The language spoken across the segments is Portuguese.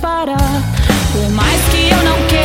Parar. Por mais que eu não queira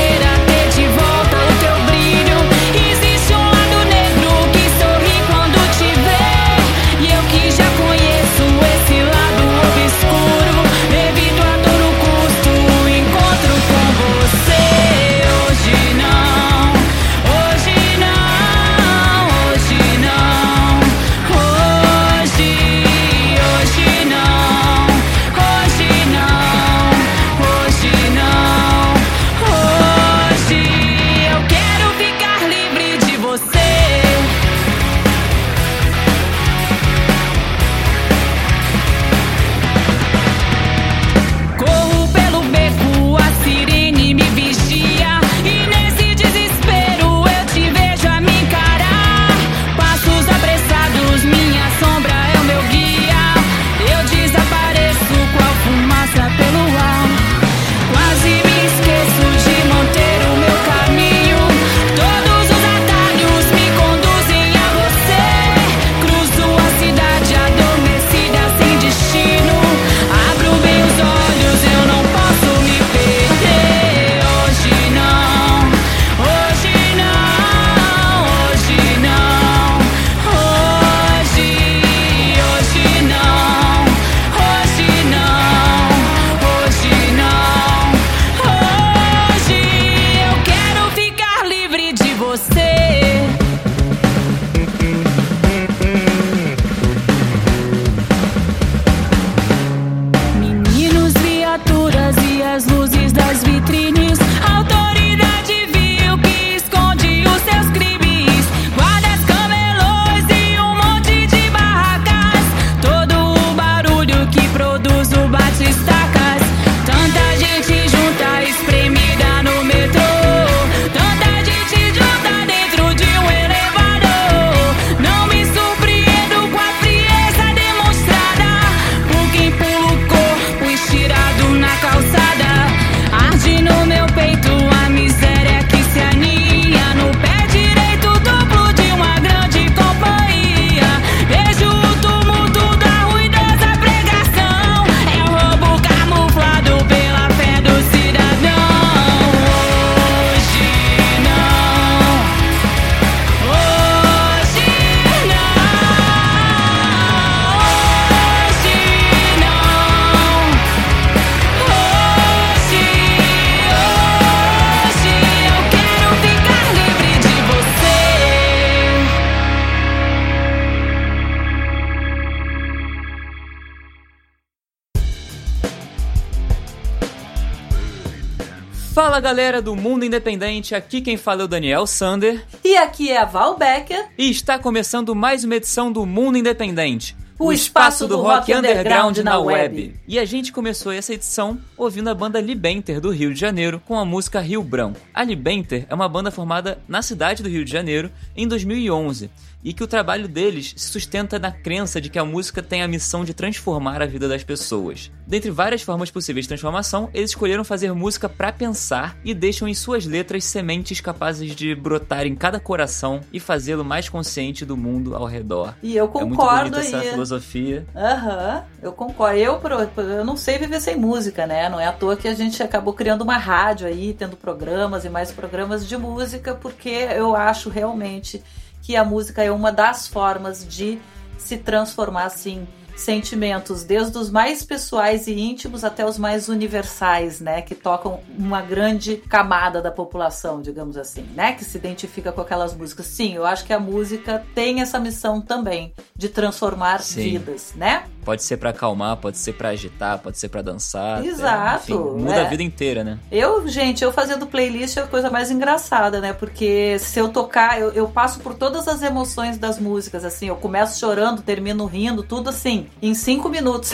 Fala galera do Mundo Independente, aqui quem fala é o Daniel Sander E aqui é a Val Becker. e está começando mais uma edição do Mundo Independente. O espaço do rock underground na web. E a gente começou essa edição ouvindo a banda Libenter do Rio de Janeiro com a música Rio Branco. A Libenter é uma banda formada na cidade do Rio de Janeiro em 2011 e que o trabalho deles se sustenta na crença de que a música tem a missão de transformar a vida das pessoas. Dentre várias formas possíveis de transformação, eles escolheram fazer música pra pensar e deixam em suas letras sementes capazes de brotar em cada coração e fazê-lo mais consciente do mundo ao redor. E eu é muito concordo bonita essa aí. filosofia. Aham, eu concordo. Eu, eu não sei viver sem música, né? Não é à toa que a gente acabou criando uma rádio aí, tendo programas e mais programas de música, porque eu acho realmente que a música é uma das formas de se transformar, assim, sentimentos, desde os mais pessoais e íntimos até os mais universais, né? Que tocam uma grande camada da população, digamos assim, né? Que se identifica com aquelas músicas. Sim, eu acho que a música tem essa missão também de transformar Sim. vidas, né? Pode ser para acalmar, pode ser para agitar, pode ser para dançar. Exato. Até, enfim, muda é. a vida inteira, né? Eu, gente, eu fazendo playlist é a coisa mais engraçada, né? Porque se eu tocar, eu, eu passo por todas as emoções das músicas, assim. Eu começo chorando, termino rindo, tudo assim, em cinco minutos.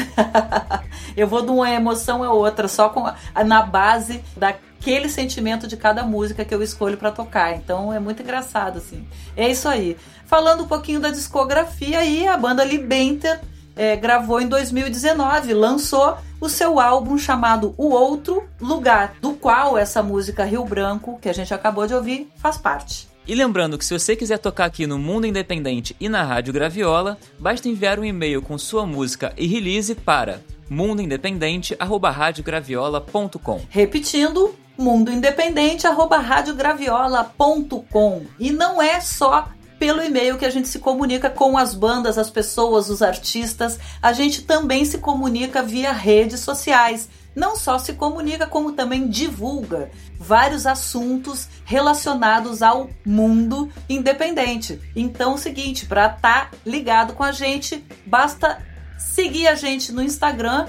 eu vou de uma emoção a outra, só com na base daquele sentimento de cada música que eu escolho para tocar. Então é muito engraçado, assim. É isso aí. Falando um pouquinho da discografia aí, a banda Libenter é, gravou em 2019, lançou o seu álbum chamado O Outro Lugar, do qual essa música Rio Branco, que a gente acabou de ouvir, faz parte. E lembrando que se você quiser tocar aqui no Mundo Independente e na Rádio Graviola, basta enviar um e-mail com sua música e release para mundoindependente@radiograviola.com. Repetindo, mundoindependente@radiograviola.com. E não é só pelo e-mail que a gente se comunica com as bandas, as pessoas, os artistas. A gente também se comunica via redes sociais. Não só se comunica, como também divulga vários assuntos relacionados ao mundo independente. Então, é o seguinte, para estar tá ligado com a gente, basta seguir a gente no Instagram,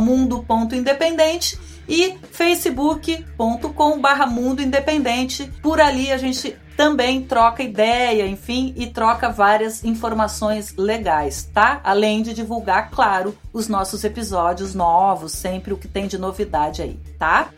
mundo.independente e facebook.com barra mundo independente. Por ali a gente também troca ideia, enfim, e troca várias informações legais, tá? Além de divulgar, claro, os nossos episódios novos, sempre o que tem de novidade aí, tá?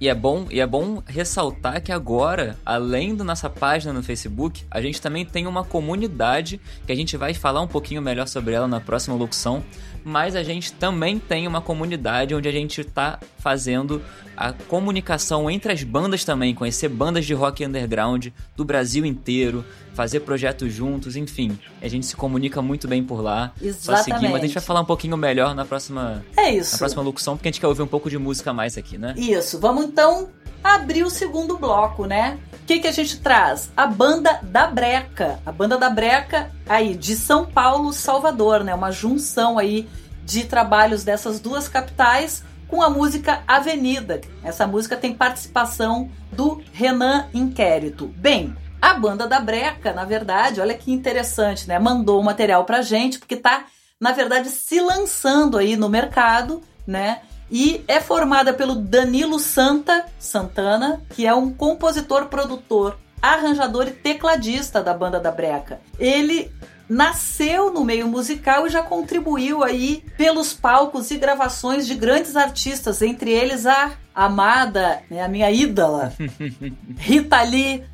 E é bom, e é bom ressaltar que agora, além da nossa página no Facebook, a gente também tem uma comunidade que a gente vai falar um pouquinho melhor sobre ela na próxima locução, mas a gente também tem uma comunidade onde a gente está fazendo a comunicação entre as bandas também, conhecer bandas de rock underground do Brasil inteiro, fazer projetos juntos, enfim. A gente se comunica muito bem por lá. Exatamente. Só seguir, mas a gente vai falar um pouquinho melhor na próxima, é isso. na próxima locução, porque a gente quer ouvir um pouco de música mais aqui, né? Isso. Vamos então abrir o segundo bloco, né? O que, que a gente traz? A banda da Breca. A banda da Breca aí de São Paulo, Salvador, né? Uma junção aí de trabalhos dessas duas capitais com a música Avenida. Essa música tem participação do Renan Inquérito. Bem, a banda da Breca, na verdade, olha que interessante, né? Mandou o material pra gente, porque tá, na verdade, se lançando aí no mercado, né? E é formada pelo Danilo Santa Santana, que é um compositor, produtor, arranjador e tecladista da banda da Breca. Ele nasceu no meio musical e já contribuiu aí pelos palcos e gravações de grandes artistas, entre eles a amada, né, a minha ídola, Rita Lee.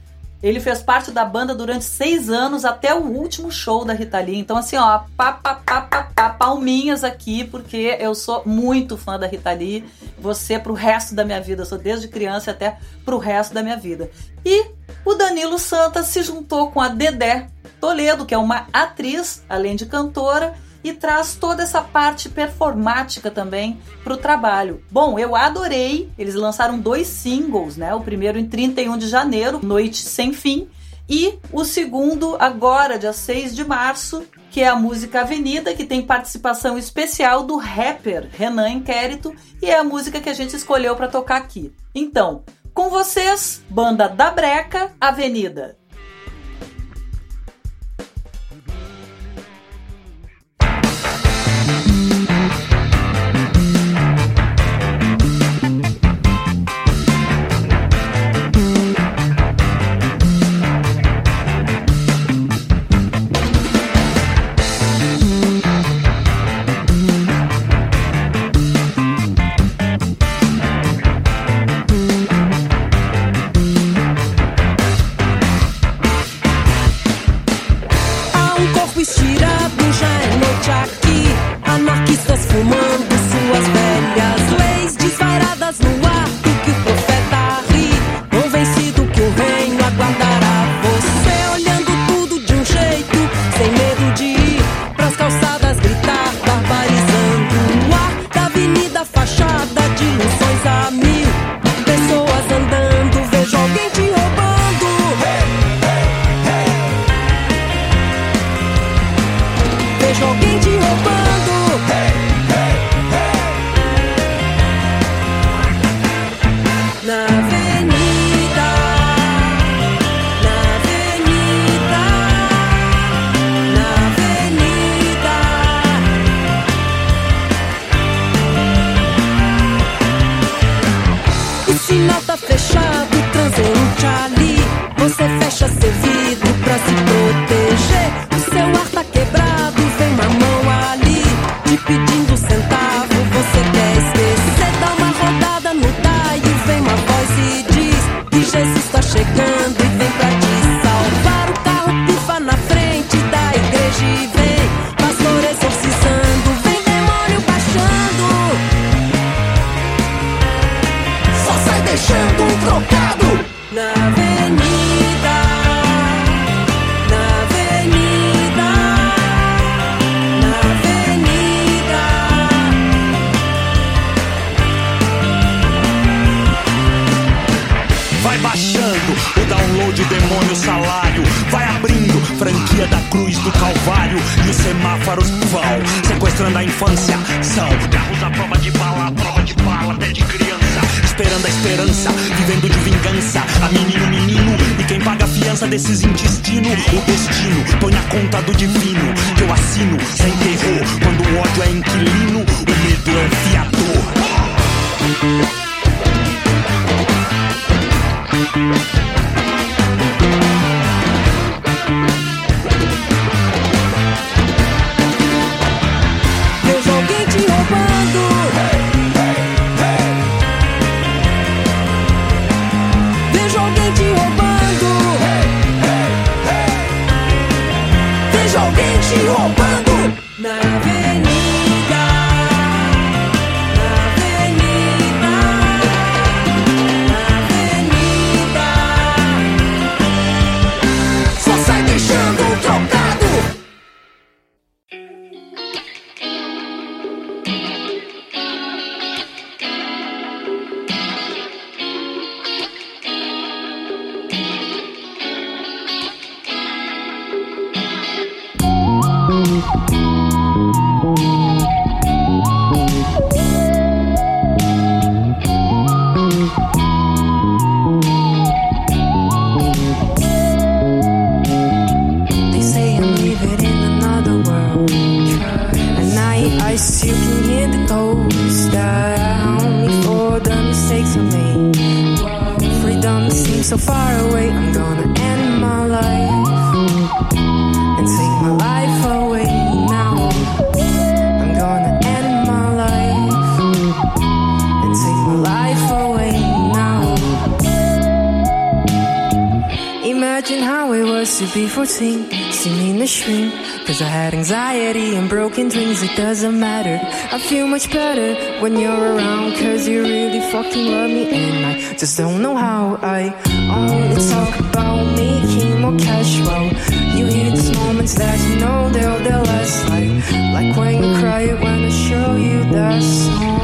Ele fez parte da banda durante seis anos até o último show da Rita Lee. Então, assim, ó, pá, pá, pá, pá, pá, palminhas aqui, porque eu sou muito fã da Rita Lee. Você pro resto da minha vida. Eu sou desde criança até pro resto da minha vida. E o Danilo Santos se juntou com a Dedé Toledo, que é uma atriz, além de cantora, e traz toda essa parte performática também para o trabalho. Bom, eu adorei. Eles lançaram dois singles, né? O primeiro em 31 de janeiro, Noite Sem Fim, e o segundo agora, dia 6 de março, que é a música Avenida, que tem participação especial do rapper Renan Inquérito, e é a música que a gente escolheu para tocar aqui. Então, com vocês, banda da Breca, Avenida. esses intestino, o destino põe na conta do divino que eu assino sem broken dreams, it doesn't matter. I feel much better when you're around, cause you really fucking love me, and I just don't know how. I only talk about making more cash flow. You hate these moments that you know they'll, they'll last, like, like when you cry when I show you that song.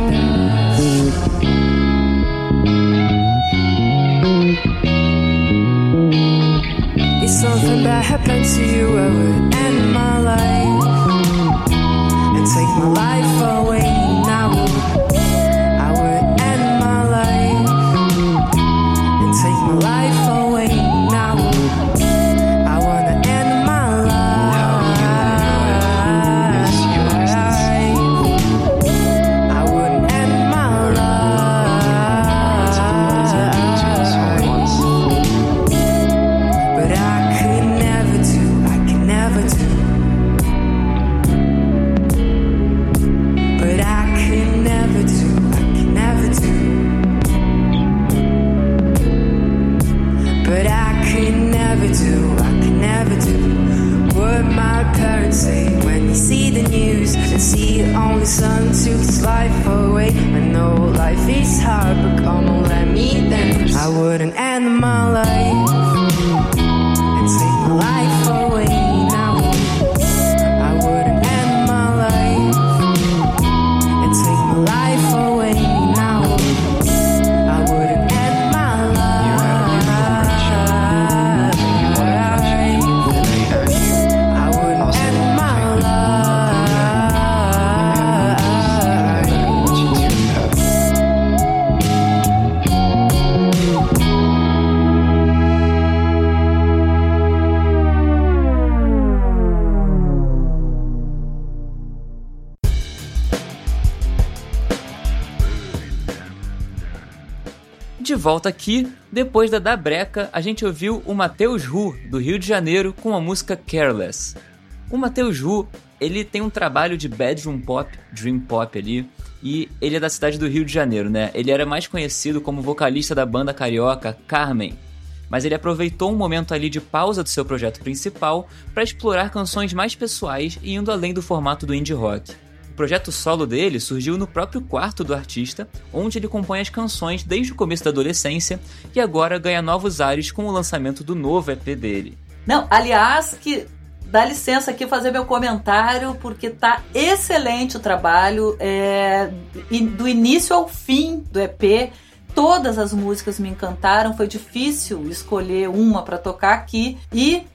something that happened to you, ever life away. Volta aqui, depois da Da Breca, a gente ouviu o Matheus Ru, do Rio de Janeiro, com a música Careless. O Matheus Ru, ele tem um trabalho de bedroom pop, dream pop ali, e ele é da cidade do Rio de Janeiro, né? Ele era mais conhecido como vocalista da banda carioca Carmen, mas ele aproveitou um momento ali de pausa do seu projeto principal para explorar canções mais pessoais e indo além do formato do indie rock. O projeto solo dele surgiu no próprio quarto do artista, onde ele compõe as canções desde o começo da adolescência e agora ganha novos ares com o lançamento do novo EP dele. Não, aliás, que dá licença aqui fazer meu comentário, porque tá excelente o trabalho. É, do início ao fim do EP, todas as músicas me encantaram. Foi difícil escolher uma para tocar aqui. E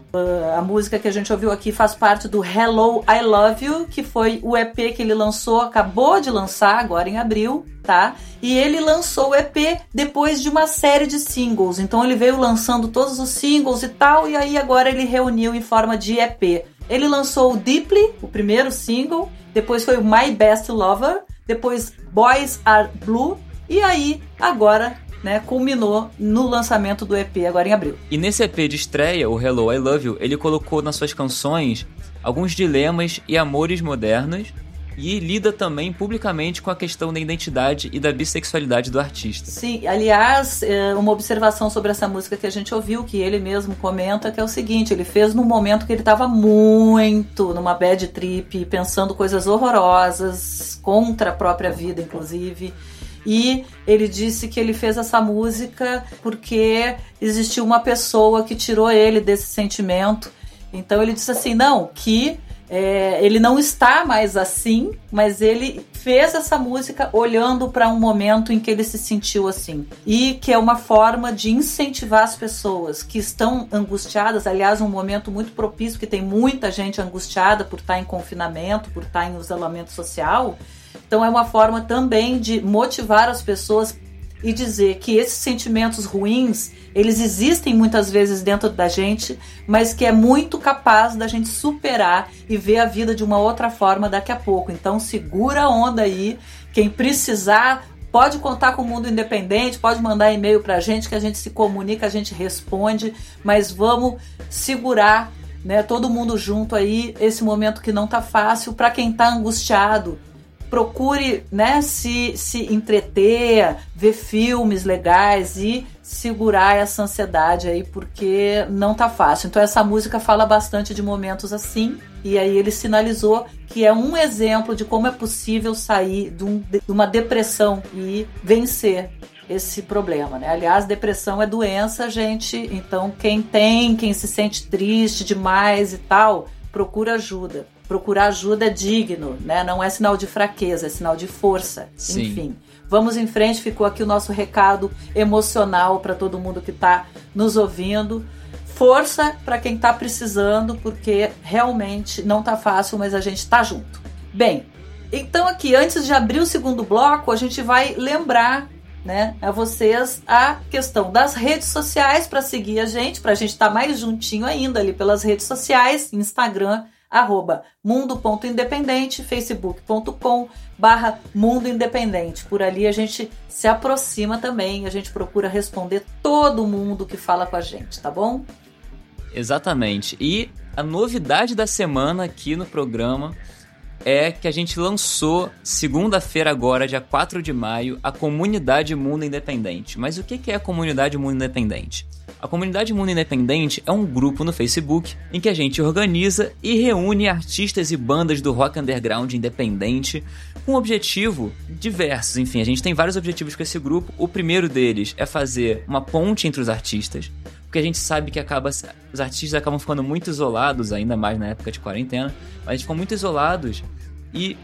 a música que a gente ouviu aqui faz parte do Hello I Love You, que foi o EP que ele lançou, acabou de lançar agora em abril, tá? E ele lançou o EP depois de uma série de singles. Então ele veio lançando todos os singles e tal, e aí agora ele reuniu em forma de EP. Ele lançou o Deeply, o primeiro single, depois foi o My Best Lover, depois Boys Are Blue, e aí agora né, culminou no lançamento do EP agora em abril. E nesse EP de estreia, o Hello I Love You, ele colocou nas suas canções alguns dilemas e amores modernos e lida também publicamente com a questão da identidade e da bissexualidade do artista. Sim, aliás, é, uma observação sobre essa música que a gente ouviu, que ele mesmo comenta, que é o seguinte: ele fez num momento que ele estava muito numa bad trip, pensando coisas horrorosas, contra a própria vida, inclusive. E ele disse que ele fez essa música porque existiu uma pessoa que tirou ele desse sentimento. Então ele disse assim: não, que é, ele não está mais assim, mas ele fez essa música olhando para um momento em que ele se sentiu assim. E que é uma forma de incentivar as pessoas que estão angustiadas. Aliás, um momento muito propício, que tem muita gente angustiada por estar em confinamento, por estar em isolamento social. Então é uma forma também de motivar as pessoas e dizer que esses sentimentos ruins, eles existem muitas vezes dentro da gente, mas que é muito capaz da gente superar e ver a vida de uma outra forma daqui a pouco. Então segura a onda aí, quem precisar pode contar com o mundo independente, pode mandar e-mail pra gente que a gente se comunica, a gente responde, mas vamos segurar né, todo mundo junto aí, esse momento que não tá fácil para quem tá angustiado, procure né, se, se entreter, ver filmes legais e segurar essa ansiedade aí, porque não tá fácil. Então essa música fala bastante de momentos assim, e aí ele sinalizou que é um exemplo de como é possível sair de, um, de uma depressão e vencer esse problema, né? Aliás, depressão é doença, gente. Então, quem tem, quem se sente triste demais e tal, procura ajuda procurar ajuda é digno, né? Não é sinal de fraqueza, é sinal de força. Sim. Enfim, vamos em frente. Ficou aqui o nosso recado emocional para todo mundo que está nos ouvindo. Força para quem está precisando, porque realmente não tá fácil, mas a gente está junto. Bem, então aqui antes de abrir o segundo bloco, a gente vai lembrar né, a vocês a questão das redes sociais para seguir a gente, para a gente estar tá mais juntinho ainda ali pelas redes sociais, Instagram, arroba mundo.independente, facebook.com barra mundo independente. Por ali a gente se aproxima também, a gente procura responder todo mundo que fala com a gente, tá bom? Exatamente. E a novidade da semana aqui no programa é que a gente lançou segunda-feira agora, dia 4 de maio, a Comunidade Mundo Independente. Mas o que é a Comunidade Mundo Independente? A comunidade Mundo Independente é um grupo no Facebook em que a gente organiza e reúne artistas e bandas do rock underground independente com objetivo diversos. Enfim, a gente tem vários objetivos com esse grupo. O primeiro deles é fazer uma ponte entre os artistas, porque a gente sabe que acaba os artistas acabam ficando muito isolados, ainda mais na época de quarentena, mas a gente ficam muito isolados e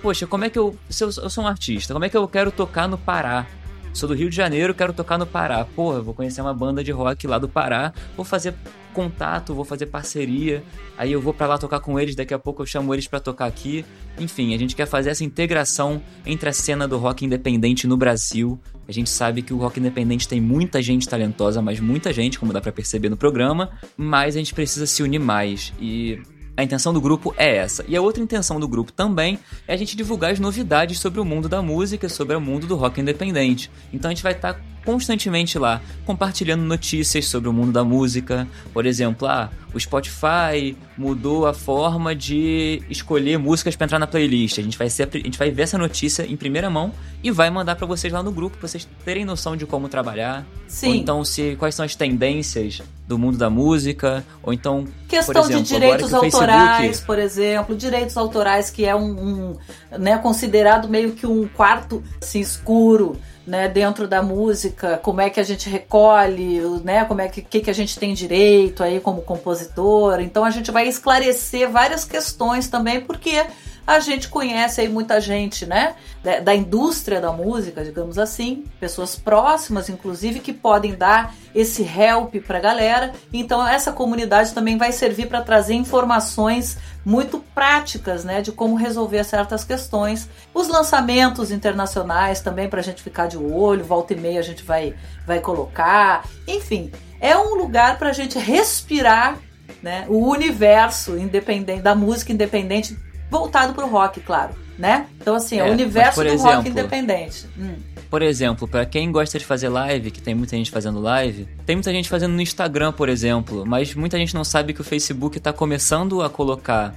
poxa, como é que eu se eu sou um artista, como é que eu quero tocar no Pará? Sou do Rio de Janeiro, quero tocar no Pará. Porra, vou conhecer uma banda de rock lá do Pará, vou fazer contato, vou fazer parceria. Aí eu vou para lá tocar com eles, daqui a pouco eu chamo eles para tocar aqui. Enfim, a gente quer fazer essa integração entre a cena do rock independente no Brasil. A gente sabe que o rock independente tem muita gente talentosa, mas muita gente, como dá para perceber no programa, mas a gente precisa se unir mais. E a intenção do grupo é essa. E a outra intenção do grupo também é a gente divulgar as novidades sobre o mundo da música, sobre o mundo do rock independente. Então a gente vai estar tá constantemente lá, compartilhando notícias sobre o mundo da música. Por exemplo, ah, o Spotify mudou a forma de escolher músicas para entrar na playlist. A gente vai ser, a gente vai ver essa notícia em primeira mão e vai mandar para vocês lá no grupo, pra vocês terem noção de como trabalhar. Sim. Ou então se quais são as tendências do mundo da música, ou então Questão exemplo, de direitos que autorais, Facebook, por exemplo, direitos autorais que é um, um, né, considerado meio que um quarto assim, escuro né, dentro da música, como é que a gente recolhe, né, como é que, que, que a gente tem direito aí como compositor. Então a gente vai esclarecer várias questões também, porque a gente conhece aí muita gente, né, da, indústria da música, digamos assim, pessoas próximas, inclusive, que podem dar esse help para a galera. Então essa comunidade também vai servir para trazer informações muito práticas, né, de como resolver certas questões. Os lançamentos internacionais também para a gente ficar de olho, volta e meia a gente vai, vai colocar. Enfim, é um lugar para a gente respirar, né, o universo independente da música independente voltado para o rock, claro, né? Então assim, é, É, o mas, universo do rock exemplo, independente. Hum. Por exemplo, para quem gosta de fazer live, que tem muita gente fazendo live, tem muita gente fazendo no Instagram, por exemplo, mas muita gente não sabe que o Facebook tá começando a colocar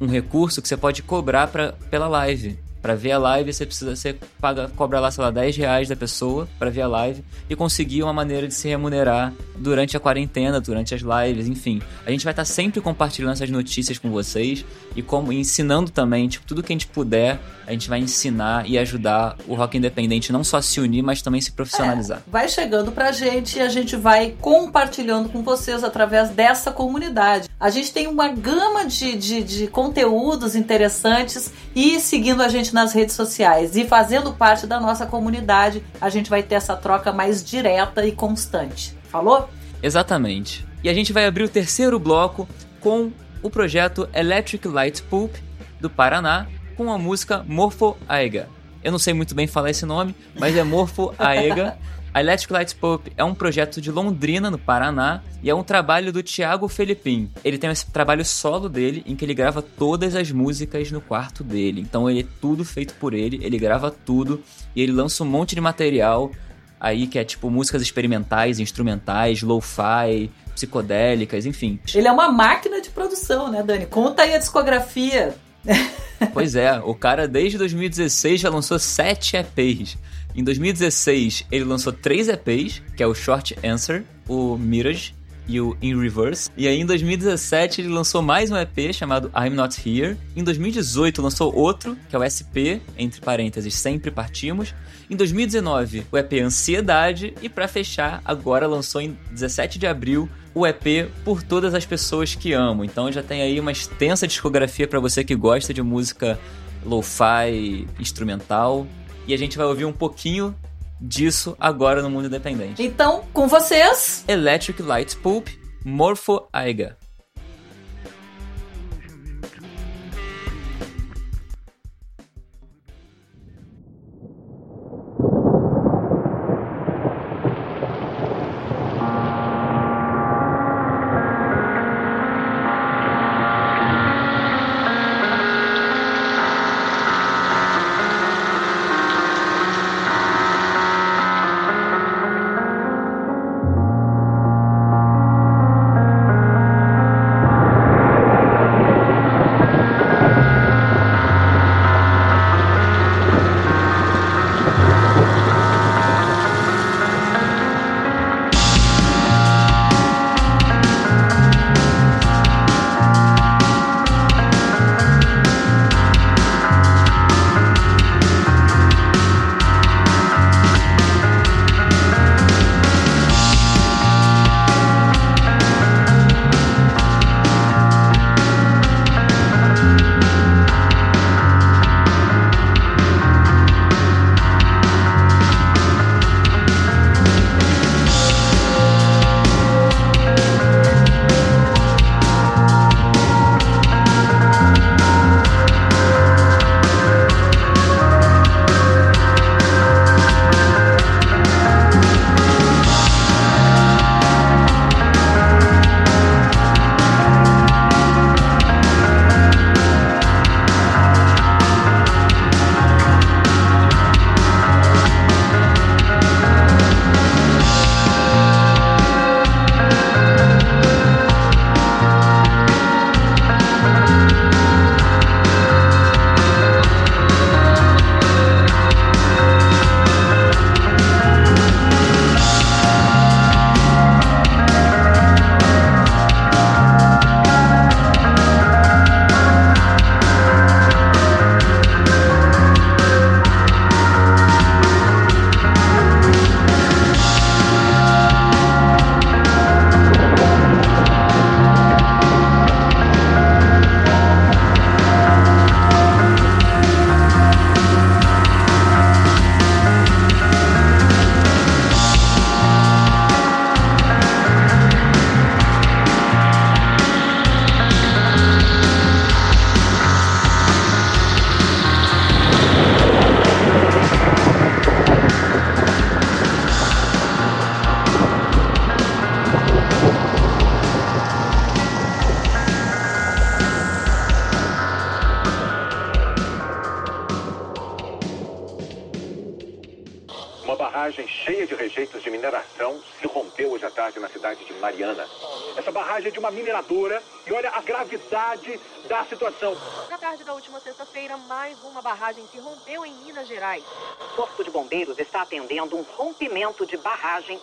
um recurso que você pode cobrar pra, pela live. Pra ver a live, você precisa você paga, cobra lá, sei lá, 10 reais da pessoa pra ver a live e conseguir uma maneira de se remunerar durante a quarentena, durante as lives, enfim. A gente vai estar sempre compartilhando essas notícias com vocês e como ensinando também, tipo, tudo que a gente puder, a gente vai ensinar e ajudar o rock independente não só a se unir, mas também se profissionalizar. É, vai chegando pra gente e a gente vai compartilhando com vocês através dessa comunidade. A gente tem uma gama de, de, de conteúdos interessantes e seguindo a gente nas redes sociais e fazendo parte da nossa comunidade, a gente vai ter essa troca mais direta e constante. Falou? Exatamente. E a gente vai abrir o terceiro bloco com o projeto Electric Light Pulp do Paraná com a música Morfo Aega. Eu não sei muito bem falar esse nome, mas é Morfo Aega. A Electric Light Pulp é um projeto de Londrina, no Paraná, e é um trabalho do Thiago Felipim. Ele tem esse trabalho solo dele, em que ele grava todas as músicas no quarto dele. Então ele é tudo feito por ele, ele grava tudo, e ele lança um monte de material aí que é tipo músicas experimentais, instrumentais, lo-fi, psicodélicas, enfim. Ele é uma máquina de produção, né, Dani? Conta aí a discografia. Pois é, o cara desde 2016 já lançou 7 EPs. Em 2016 ele lançou 3 EPs, que é o Short Answer, o Mirage e o In Reverse. E aí em 2017 ele lançou mais um EP chamado I'm Not Here. Em 2018 lançou outro, que é o SP, entre parênteses, Sempre Partimos. Em 2019 o EP Ansiedade. E pra fechar, agora lançou em 17 de abril o EP Por Todas as Pessoas que Amo. Então já tem aí uma extensa discografia pra você que gosta de música lo-fi, instrumental. E a gente vai ouvir um pouquinho disso agora no mundo independente. Então, com vocês, Electric Light Pulp, Morpho Aiga.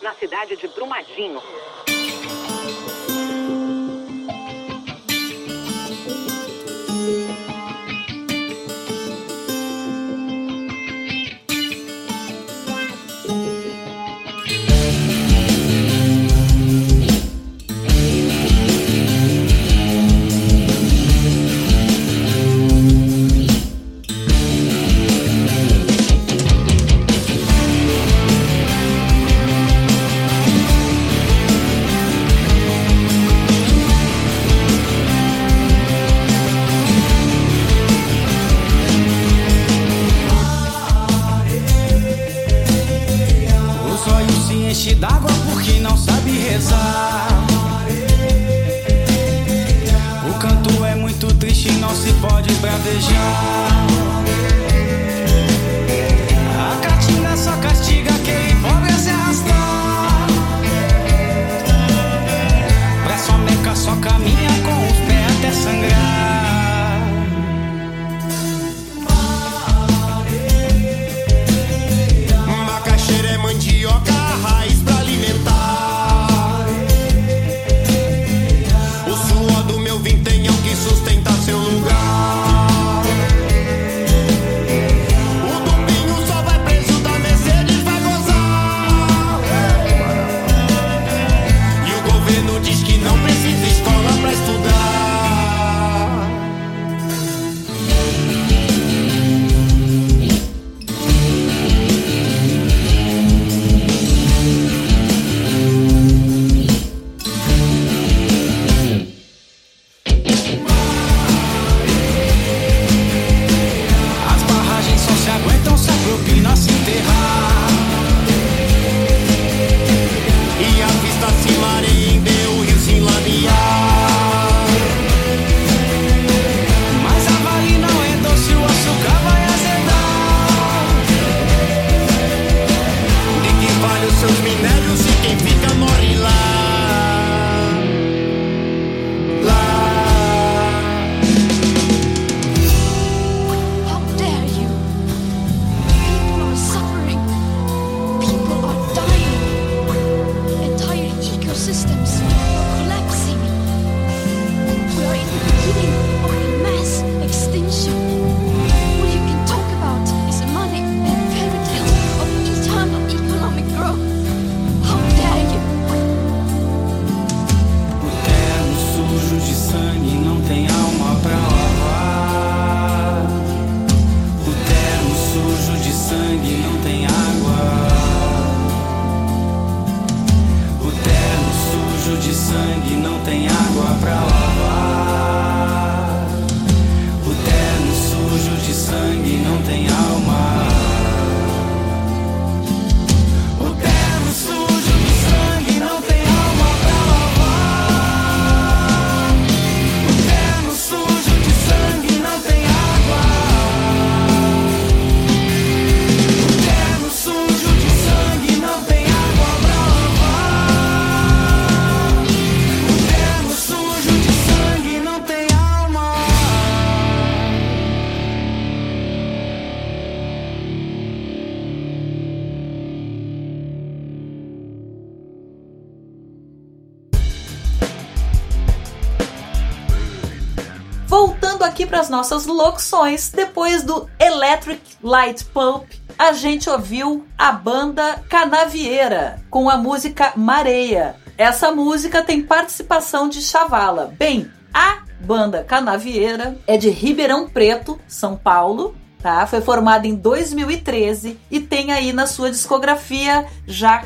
Na cidade de Brumadinho. D'água porque não sabe rezar. O canto é muito triste, não se pode bravejar. As nossas locuções, depois do Electric Light Pulp, a gente ouviu a banda Canavieira com a música Mareia. Essa música tem participação de Chavala. Bem, a banda Canavieira é de Ribeirão Preto, São Paulo, tá? Foi formada em 2013 e tem aí na sua discografia já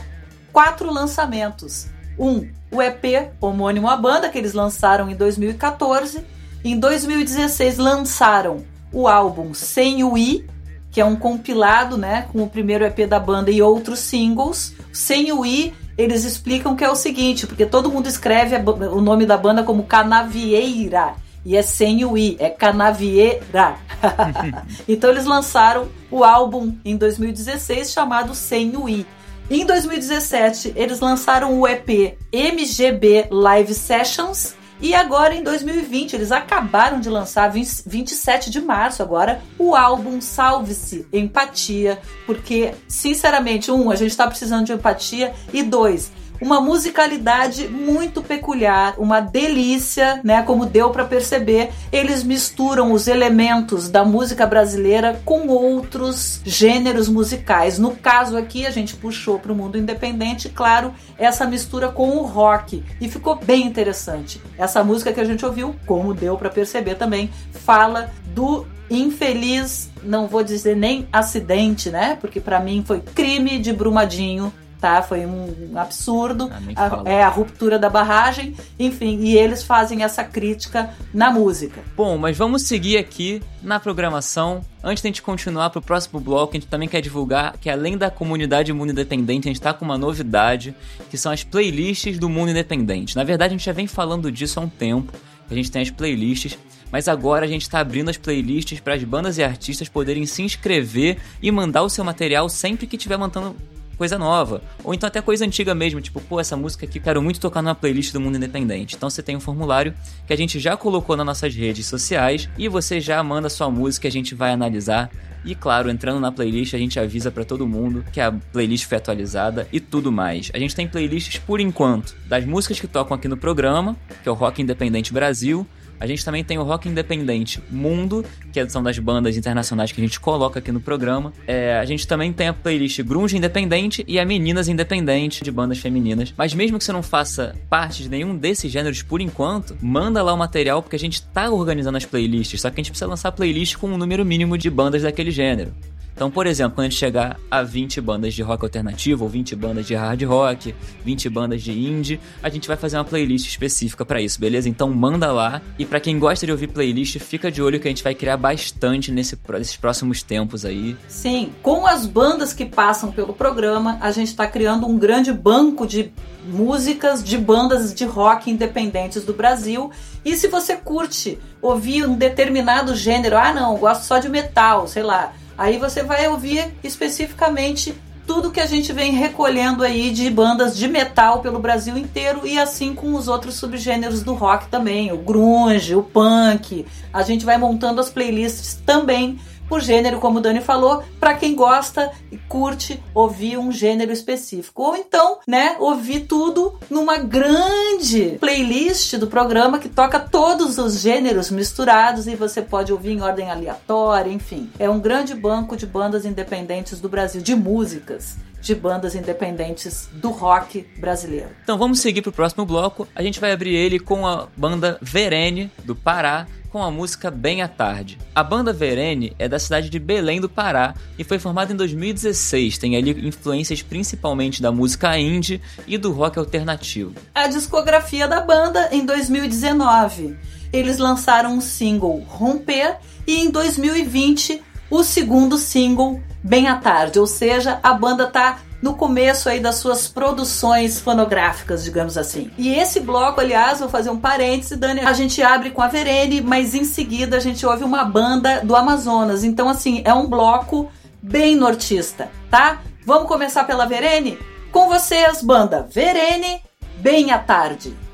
quatro lançamentos. Um, o EP homônimo à banda, que eles lançaram em 2014. Em 2016 lançaram o álbum Sem o I, que é um compilado, né, com o primeiro EP da banda e outros singles. Sem o I, eles explicam que é o seguinte, porque todo mundo escreve o nome da banda como Canavieira. E é sem o I, é Canavieira. então eles lançaram o álbum em 2016 chamado Sem o I. Em 2017, eles lançaram o EP MGB Live Sessions. E agora em 2020, eles acabaram de lançar, 20 27 de março agora, o álbum Salve-se Empatia, porque, sinceramente, um, a gente tá precisando de empatia, e dois, uma musicalidade muito peculiar, uma delícia, né? Como deu para perceber, eles misturam os elementos da música brasileira com outros gêneros musicais. No caso aqui, a gente puxou para o mundo independente, claro, essa mistura com o rock e ficou bem interessante. Essa música que a gente ouviu, como deu para perceber também, fala do infeliz, não vou dizer nem acidente, né? Porque para mim foi crime de Brumadinho tá? Foi um absurdo. Ah, A, é a ruptura da barragem, enfim, e eles fazem essa crítica na música. Bom, mas vamos seguir aqui na programação. Antes de a gente continuar pro próximo bloco, a gente também quer divulgar que além da comunidade Mundo Independente, a gente tá com uma novidade, que são as playlists do Mundo Independente. Na verdade, a gente já vem falando disso há um tempo. A gente tem as playlists, mas agora a gente está abrindo as playlists para as bandas e artistas poderem se inscrever e mandar o seu material sempre que estiver mantendo coisa nova. Ou então até coisa antiga mesmo, tipo, pô, essa música aqui quero muito tocar numa playlist do Mundo Independente. Então você tem um formulário que a gente já colocou nas nossas redes sociais e você já manda sua música, a gente vai analisar. E claro, entrando na playlist, a gente avisa para todo mundo que a playlist foi atualizada e tudo mais. A gente tem playlists por enquanto das músicas que tocam aqui no programa, que é o Rock Independente Brasil, a gente também tem o Rock Independente Mundo, que são das bandas internacionais que a gente coloca aqui no programa. É, a gente também tem a playlist Grunge Independente e a Meninas Independente, de bandas femininas. Mas mesmo que você não faça parte de nenhum desses gêneros por enquanto, manda lá o material, porque a gente tá organizando as playlists, só que a gente precisa lançar playlist com um número mínimo de bandas daquele gênero. Então, por exemplo, quando a gente chegar a 20 bandas de rock alternativo, ou 20 bandas de hard rock, 20 bandas de indie, a gente vai fazer uma playlist específica para isso, beleza? Então manda lá. E para quem gosta de ouvir playlist, fica de olho que a gente vai criar bastante nesse, nesses próximos tempos aí. Sim, com as bandas que passam pelo programa, a gente está criando um grande banco de músicas de bandas de rock independentes do Brasil. E se você curte ouvir um determinado gênero, ah não, gosto só de metal, sei lá. Aí você vai ouvir especificamente tudo que a gente vem recolhendo aí de bandas de metal pelo Brasil inteiro e assim com os outros subgêneros do rock também, o grunge, o punk. A gente vai montando as playlists também por gênero, como o Dani falou, para quem gosta e curte ouvir um gênero específico. Ou então, né, ouvir tudo numa grande playlist do programa que toca todos os gêneros misturados e você pode ouvir em ordem aleatória, enfim. É um grande banco de bandas independentes do Brasil, de músicas de bandas independentes do rock brasileiro. Então vamos seguir pro próximo bloco. A gente vai abrir ele com a banda Verene, do Pará, com a música Bem à Tarde. A banda Verene é da cidade de Belém do Pará e foi formada em 2016. Tem ali influências principalmente da música indie e do rock alternativo. A discografia da banda em 2019. Eles lançaram um single Romper e em 2020 o segundo single Bem à Tarde, ou seja, a banda tá no começo aí das suas produções fonográficas, digamos assim. E esse bloco, aliás, vou fazer um parêntese, Dani, a gente abre com a Verene, mas em seguida a gente ouve uma banda do Amazonas. Então, assim, é um bloco bem nortista, tá? Vamos começar pela Verene? Com vocês, banda Verene, Bem à Tarde.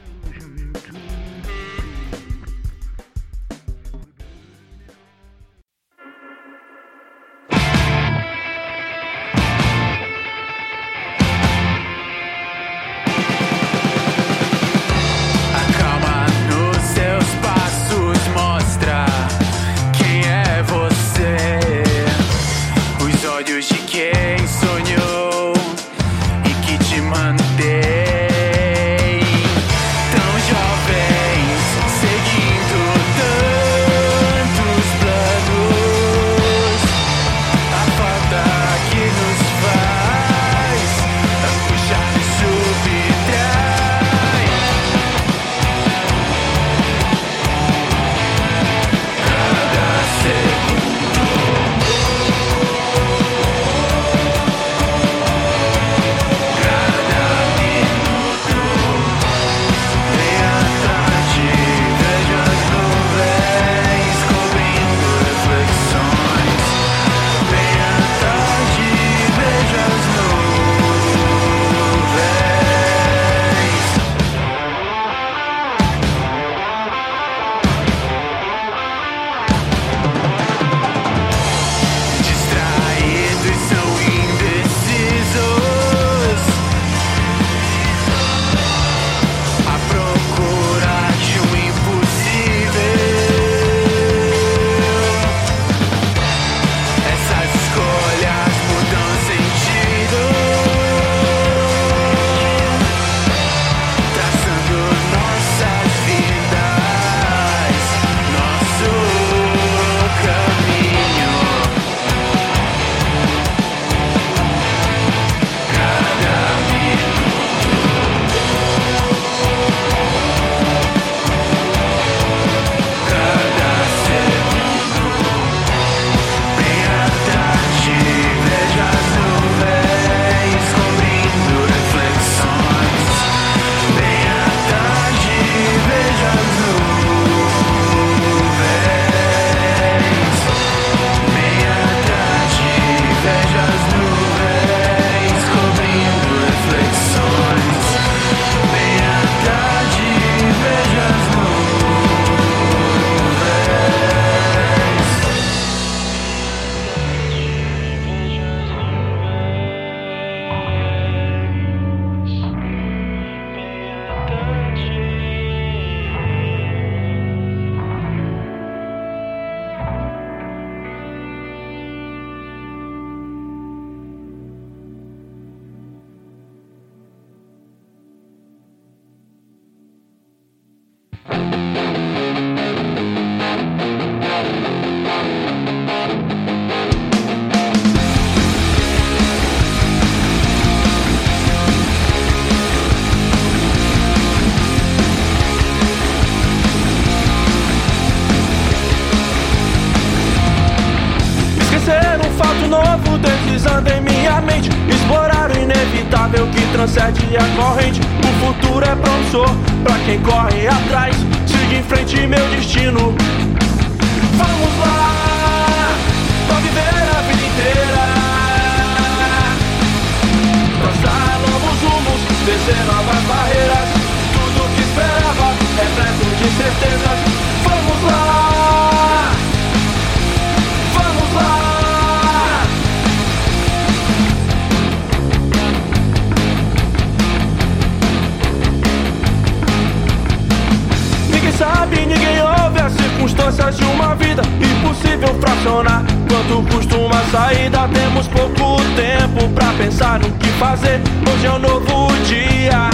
Fracionar quanto costuma a saída Temos pouco tempo pra pensar no que fazer. Hoje é um novo dia.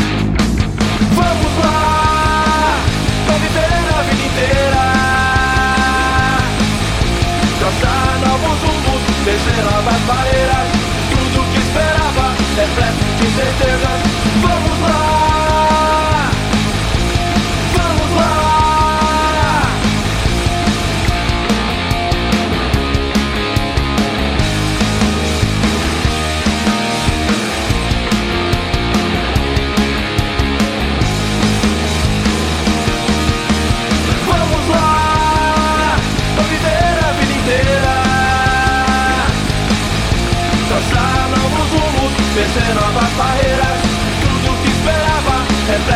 Vamos lá, pra viver a vida inteira. Traçar novos rumos, vencer novas barreiras. Tudo que esperava é de certezas Vamos lá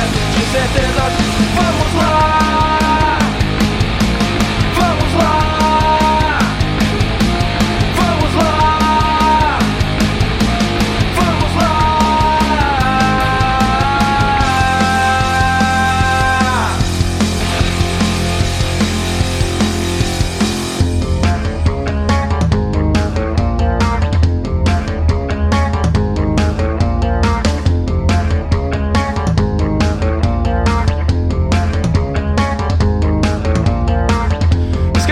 de certezas Vamos lá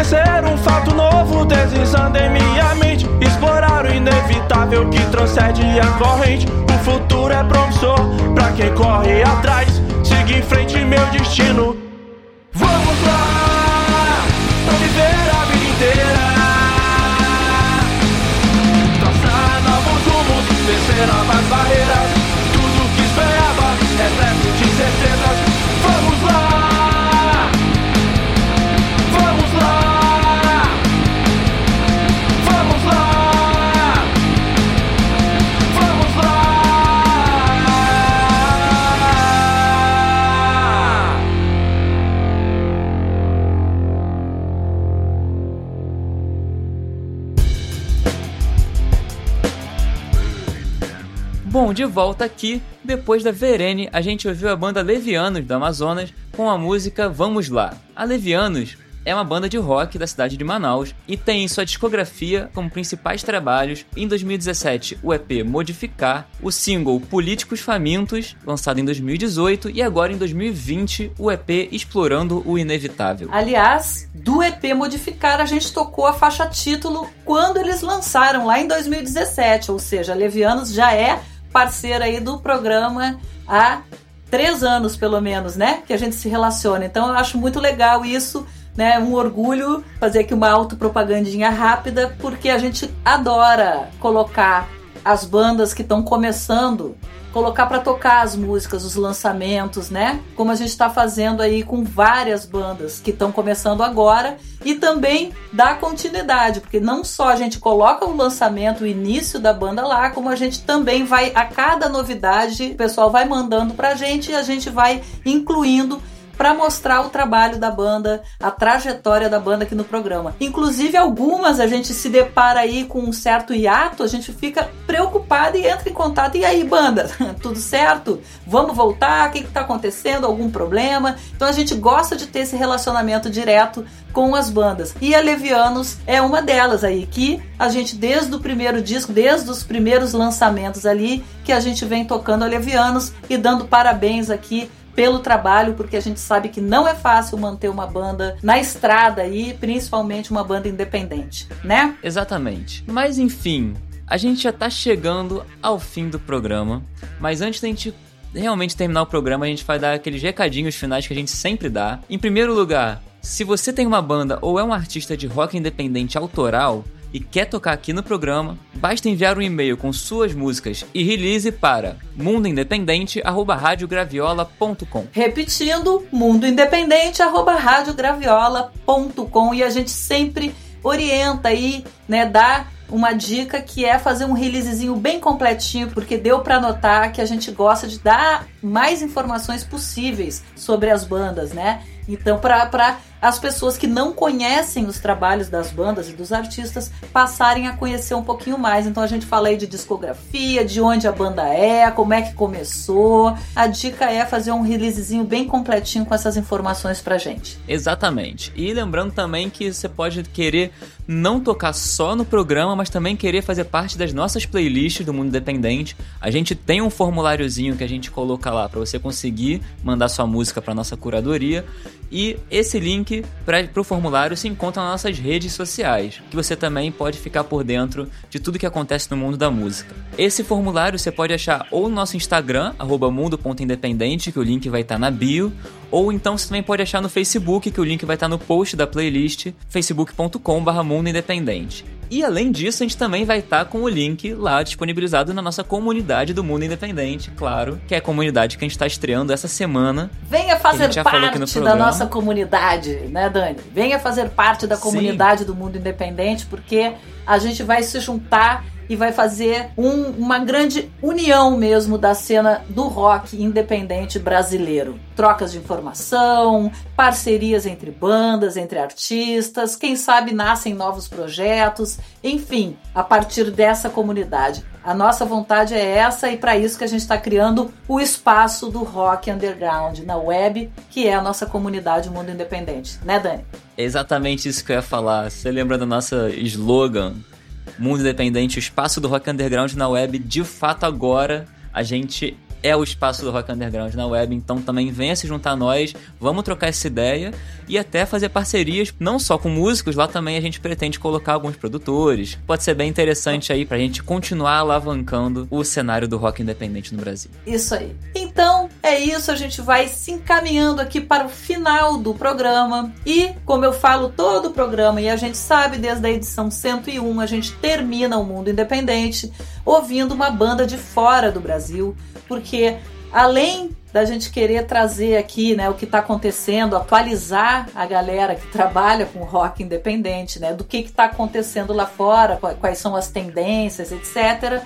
Esquecer um fato novo deslizando em minha mente. Explorar o inevitável que transcende a corrente. O futuro é promissor pra quem corre atrás. Siga em frente meu destino. Vamos lá, De volta aqui, depois da Verene, a gente ouviu a banda Levianos do Amazonas com a música Vamos Lá. A Levianos é uma banda de rock da cidade de Manaus e tem em sua discografia como principais trabalhos, em 2017, o EP Modificar, o single Políticos Famintos, lançado em 2018, e agora em 2020, o EP Explorando o Inevitável. Aliás, do EP Modificar, a gente tocou a faixa título quando eles lançaram, lá em 2017. Ou seja, Levianos já é parceira aí do programa há três anos, pelo menos, né? Que a gente se relaciona. Então eu acho muito legal isso. Né, um orgulho fazer aqui uma autopropagandinha rápida, porque a gente adora colocar as bandas que estão começando, colocar para tocar as músicas, os lançamentos, né? Como a gente está fazendo aí com várias bandas que estão começando agora e também dar continuidade, porque não só a gente coloca o lançamento, o início da banda lá, como a gente também vai a cada novidade, o pessoal vai mandando pra gente e a gente vai incluindo para mostrar o trabalho da banda, a trajetória da banda aqui no programa. Inclusive algumas a gente se depara aí com um certo hiato, a gente fica preocupado e entra em contato. E aí, banda, tudo certo? Vamos voltar? O que está acontecendo? Algum problema? Então a gente gosta de ter esse relacionamento direto com as bandas. E a Levianos é uma delas aí, que a gente desde o primeiro disco, desde os primeiros lançamentos ali, que a gente vem tocando a Levianos e dando parabéns aqui pelo trabalho, porque a gente sabe que não é fácil manter uma banda na estrada aí, principalmente uma banda independente, né? Exatamente. Mas enfim, a gente já tá chegando ao fim do programa, mas antes da gente realmente terminar o programa, a gente vai dar aqueles recadinhos finais que a gente sempre dá. Em primeiro lugar, se você tem uma banda ou é um artista de rock independente autoral e quer tocar aqui no programa, basta enviar um e-mail com suas músicas e release para mundoindependente@radiograviola.com. Repetindo, mundoindependente@radiograviola.com e a gente sempre orienta aí, né, dá uma dica que é fazer um releasezinho bem completinho, porque deu para notar que a gente gosta de dar mais informações possíveis sobre as bandas, né? Então, para as pessoas que não conhecem os trabalhos das bandas e dos artistas passarem a conhecer um pouquinho mais. Então, a gente fala aí de discografia, de onde a banda é, como é que começou. A dica é fazer um releasezinho bem completinho com essas informações pra gente. Exatamente. E lembrando também que você pode querer não tocar só no programa, mas também querer fazer parte das nossas playlists do Mundo Independente. A gente tem um formuláriozinho que a gente coloca lá para você conseguir mandar sua música para nossa curadoria. E esse link para o formulário se encontra nas nossas redes sociais, que você também pode ficar por dentro de tudo que acontece no mundo da música. Esse formulário você pode achar ou no nosso Instagram, mundo.independente, que o link vai estar na bio, ou então você também pode achar no Facebook, que o link vai estar no post da playlist, facebook.com.br Mundo Independente. E além disso, a gente também vai estar com o link lá disponibilizado na nossa comunidade do Mundo Independente, claro, que é a comunidade que a gente está estreando essa semana. Venha fazer parte da nossa comunidade, né, Dani? Venha fazer parte da comunidade Sim. do Mundo Independente, porque a gente vai se juntar e vai fazer um, uma grande união mesmo da cena do rock independente brasileiro. Trocas de informação, parcerias entre bandas, entre artistas, quem sabe nascem novos projetos, enfim, a partir dessa comunidade. A nossa vontade é essa e para isso que a gente está criando o espaço do rock underground na web, que é a nossa comunidade Mundo Independente, né, Dani? É exatamente isso que eu ia falar. Você lembra do nosso slogan? Mundo Independente, o espaço do rock underground na web, de fato agora a gente é o espaço do rock underground na web, então também venha se juntar a nós, vamos trocar essa ideia e até fazer parcerias, não só com músicos, lá também a gente pretende colocar alguns produtores. Pode ser bem interessante aí pra gente continuar alavancando o cenário do rock independente no Brasil. Isso aí. É isso, a gente vai se encaminhando aqui para o final do programa e, como eu falo todo o programa e a gente sabe desde a edição 101, a gente termina o Mundo Independente ouvindo uma banda de fora do Brasil, porque além da gente querer trazer aqui, né, o que está acontecendo, atualizar a galera que trabalha com rock independente, né, do que está acontecendo lá fora, quais são as tendências, etc.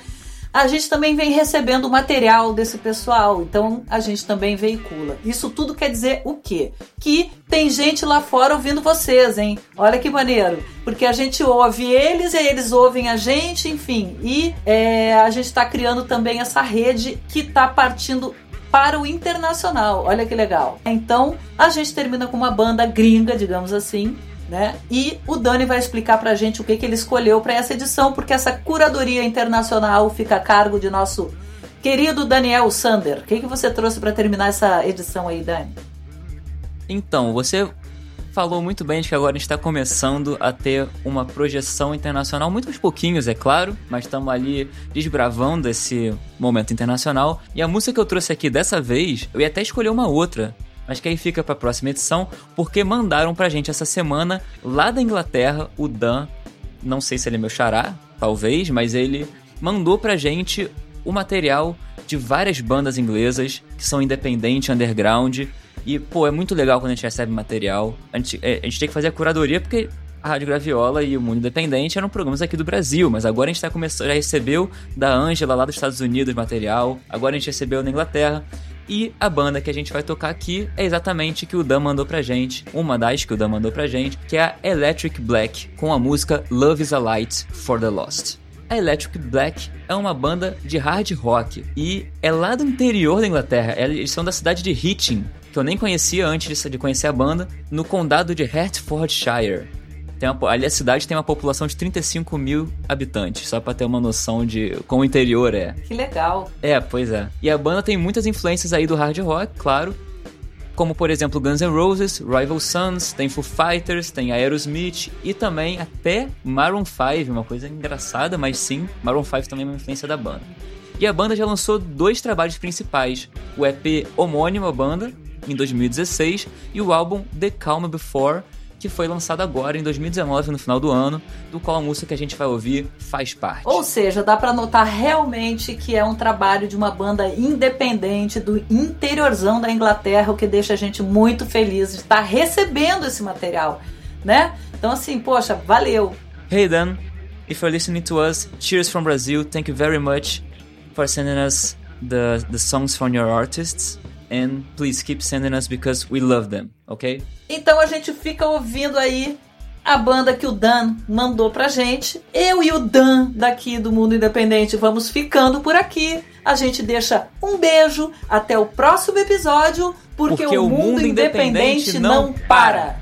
A gente também vem recebendo material desse pessoal, então a gente também veicula. Isso tudo quer dizer o quê? Que tem gente lá fora ouvindo vocês, hein? Olha que maneiro. Porque a gente ouve eles e eles ouvem a gente, enfim. E é, a gente está criando também essa rede que está partindo para o internacional. Olha que legal. Então, a gente termina com uma banda gringa, digamos assim, né? E o Dani vai explicar pra gente o que, que ele escolheu para essa edição, porque essa curadoria internacional fica a cargo de nosso querido Daniel Sander. O que, que você trouxe para terminar essa edição aí, Dani? Então, você falou muito bem de que agora a gente está começando a ter uma projeção internacional, muito aos pouquinhos, é claro, mas estamos ali desbravando esse momento internacional. E a música que eu trouxe aqui dessa vez, eu ia até escolher uma outra, mas que aí fica para a próxima edição, porque mandaram pra gente essa semana, lá da Inglaterra, o Dan, não sei se ele é meu xará, talvez, mas ele mandou pra gente o material de várias bandas inglesas que são independente, underground. E, pô, é muito legal quando a gente recebe material. A gente, é, a gente tem que fazer a curadoria porque a Rádio Graviola e o Mundo Independente eram programas aqui do Brasil, mas agora a gente tá começando, já recebeu da Ângela lá dos Estados Unidos material, agora a gente recebeu na Inglaterra. E a banda que a gente vai tocar aqui é exatamente que o Dan mandou pra gente, uma das que o Dan mandou pra gente, que é a Electric Black, com a música Love is a Light for the Lost. A Electric Black é uma banda de hard rock e é lá do interior da Inglaterra. Eles são da cidade de Hitchin, que eu nem conhecia antes de conhecer a banda, no condado de Hertfordshire. Tem uma, ali a cidade tem uma população de 35 mil habitantes, só pra ter uma noção de como o interior é. Que legal. É, pois é. E a banda tem muitas influências aí do hard rock, claro. como por exemplo Guns N' Roses, Rival Sons, tem Foo Fighters, tem Aerosmith e também até Maroon 5, uma coisa engraçada, mas sim, Maroon 5 também é uma influência da banda. E a banda já lançou dois trabalhos principais, o EP homônimo à banda, em 2016, e o álbum The Calm Before, que foi lançado agora em 2019, no final do ano, do qual a música que a gente vai ouvir faz parte. Ou seja, dá pra notar realmente que é um trabalho de uma banda independente do interiorzão da Inglaterra, o que deixa a gente muito feliz de estar recebendo esse material, né? Então assim, poxa, valeu. Hey Dan, if you're listening to us, cheers from Brazil. Thank you very much for sending us the the songs from your artists and please keep sending us because we love them, okay? Então a gente fica ouvindo aí a banda que o Dan mandou pra gente. Eu e o Dan daqui do Mundo Independente vamos ficando por aqui. A gente deixa um beijo até o próximo episódio, porque, Porque o, o mundo, mundo independente, independente não não para.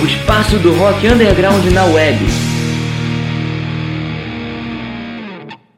O espaço do rock underground na web.